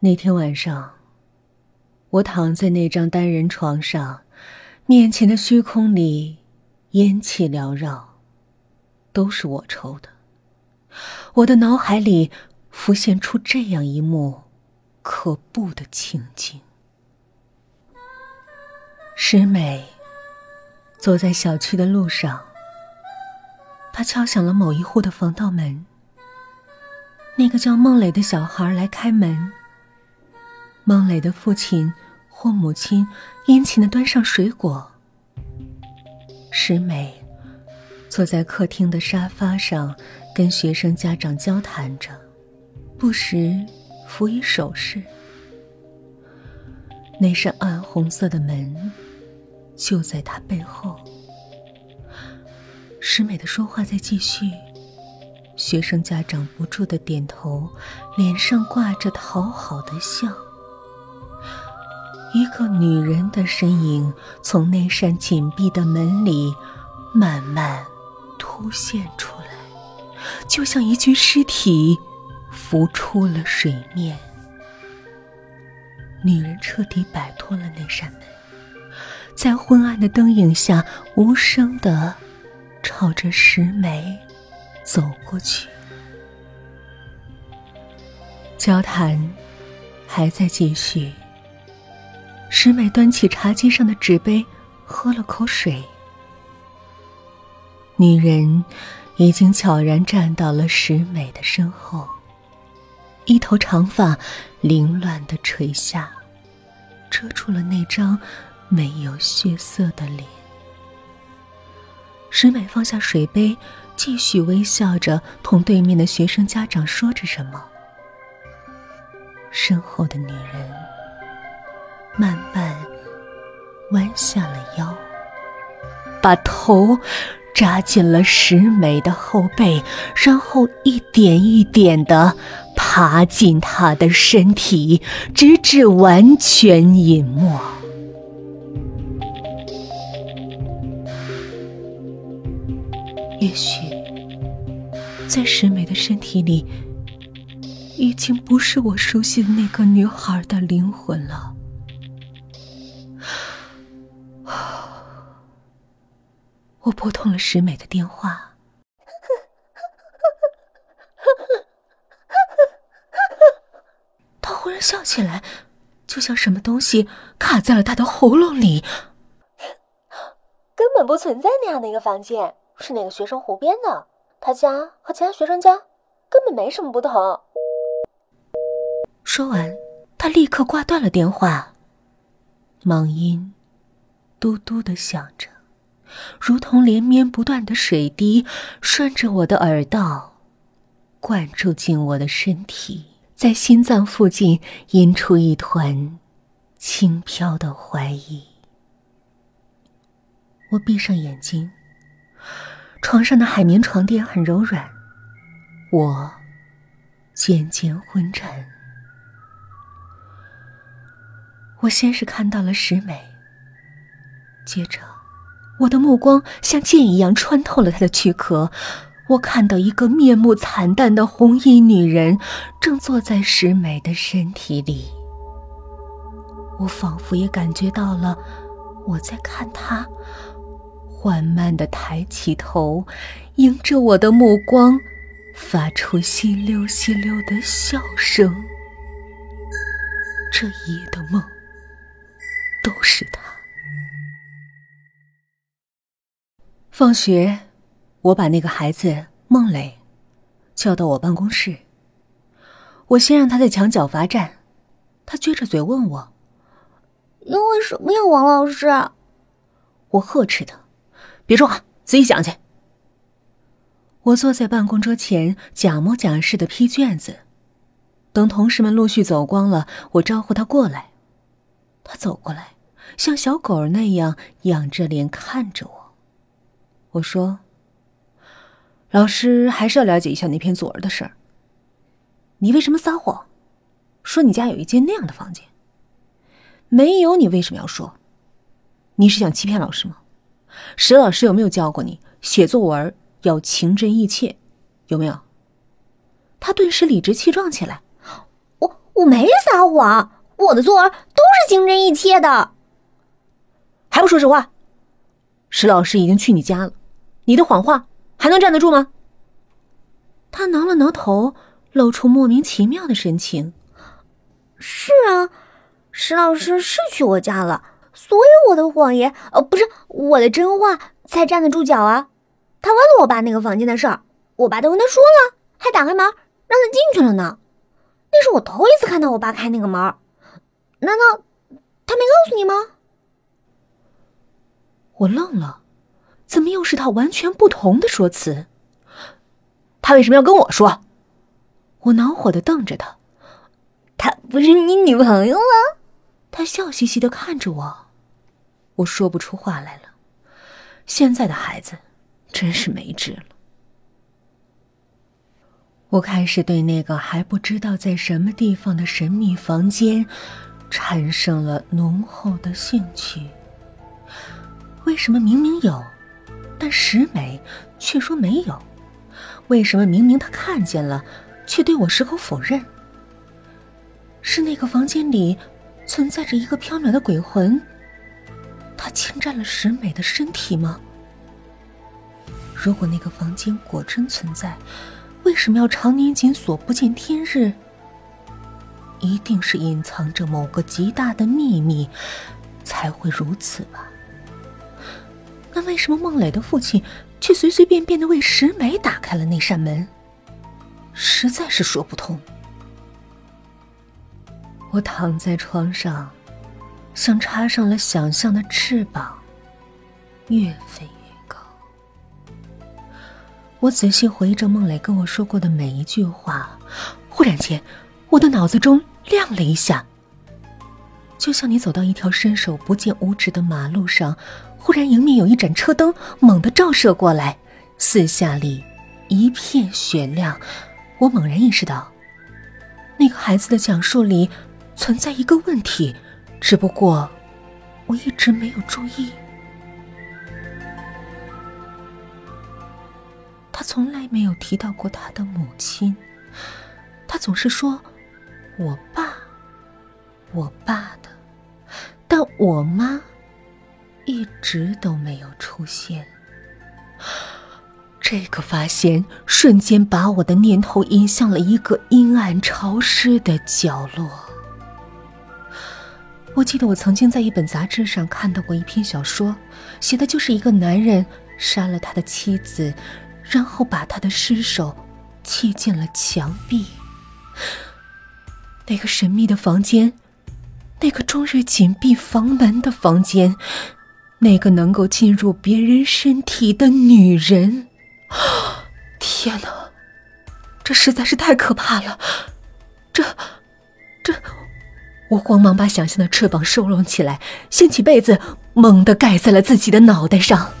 那天晚上，我躺在那张单人床上，面前的虚空里，烟气缭绕，都是我抽的。我的脑海里浮现出这样一幕可怖的情景：石美坐在小区的路上，她敲响了某一户的防盗门。那个叫孟磊的小孩来开门。孟磊的父亲或母亲殷勤的端上水果。石美坐在客厅的沙发上，跟学生家长交谈着，不时辅以手势。那扇暗红色的门就在他背后。石美的说话在继续，学生家长不住的点头，脸上挂着讨好的笑。一个女人的身影从那扇紧闭的门里慢慢凸现出来，就像一具尸体浮出了水面。女人彻底摆脱了那扇门，在昏暗的灯影下，无声的朝着石梅走过去。交谈还在继续。石美端起茶几上的纸杯，喝了口水。女人已经悄然站到了石美的身后，一头长发凌乱的垂下，遮住了那张没有血色的脸。石美放下水杯，继续微笑着同对面的学生家长说着什么。身后的女人。慢慢弯下了腰，把头扎进了石美的后背，然后一点一点的爬进她的身体，直至完全隐没。也许，在石美的身体里，已经不是我熟悉的那个女孩的灵魂了。我拨通了石美的电话，他忽然笑起来，就像什么东西卡在了他的喉咙里。根本不存在那样的一个房间，是那个学生胡编的。他家和其他学生家根本没什么不同。说完，他立刻挂断了电话，忙音嘟嘟的响着。如同连绵不断的水滴，顺着我的耳道，灌注进我的身体，在心脏附近引出一团轻飘的怀疑。我闭上眼睛，床上的海绵床垫很柔软，我渐渐昏沉。我先是看到了石美，接着。我的目光像剑一样穿透了他的躯壳，我看到一个面目惨淡的红衣女人正坐在石美的身体里。我仿佛也感觉到了，我在看她，缓慢的抬起头，迎着我的目光，发出稀溜稀溜的笑声。这一夜的梦，都是他。放学，我把那个孩子孟磊叫到我办公室。我先让他在墙角罚站，他撅着嘴问我：“因为什么呀，王老师？”我呵斥他：“别说话，自己想去。”我坐在办公桌前，假模假式的批卷子。等同事们陆续走光了，我招呼他过来。他走过来，像小狗那样仰着脸看着我。我说：“老师还是要了解一下那篇作文的事儿。你为什么撒谎，说你家有一间那样的房间？没有，你为什么要说？你是想欺骗老师吗？石老师有没有教过你写作文要情真意切？有没有？”他顿时理直气壮起来：“我我没撒谎，我的作文都是情真意切的。还不说实话？石老师已经去你家了，你的谎话还能站得住吗？他挠了挠头，露出莫名其妙的神情。是啊，石老师是去我家了，所以我的谎言，呃，不是我的真话才站得住脚啊。他问了我爸那个房间的事儿，我爸都跟他说了，还打开门让他进去了呢。那是我头一次看到我爸开那个门，难道他没告诉你吗？我愣了，怎么又是套完全不同的说辞？他为什么要跟我说？我恼火的瞪着他。他不是你女朋友吗？他笑嘻嘻的看着我，我说不出话来了。现在的孩子真是没治了。我开始对那个还不知道在什么地方的神秘房间产生了浓厚的兴趣。为什么明明有，但石美却说没有？为什么明明他看见了，却对我矢口否认？是那个房间里存在着一个飘渺的鬼魂，他侵占了石美的身体吗？如果那个房间果真存在，为什么要常年紧锁不见天日？一定是隐藏着某个极大的秘密，才会如此吧？那为什么孟磊的父亲却随随便便的为石美打开了那扇门？实在是说不通。我躺在床上，像插上了想象的翅膀，越飞越高。我仔细回忆着孟磊跟我说过的每一句话，忽然间，我的脑子中亮了一下，就像你走到一条伸手不见五指的马路上，忽然迎面有一盏车灯猛地照射过来，四下里一片雪亮。我猛然意识到，那个孩子的讲述里存在一个问题，只不过我一直没有注意。他从来没有提到过他的母亲，他总是说“我爸，我爸的”，但我妈一直都没有出现。这个发现瞬间把我的念头引向了一个阴暗潮湿的角落。我记得我曾经在一本杂志上看到过一篇小说，写的就是一个男人杀了他的妻子。然后把他的尸首砌进了墙壁。那个神秘的房间，那个终日紧闭房门的房间，那个能够进入别人身体的女人。天哪，这实在是太可怕了！这，这……我慌忙把想象的翅膀收拢起来，掀起被子，猛地盖在了自己的脑袋上。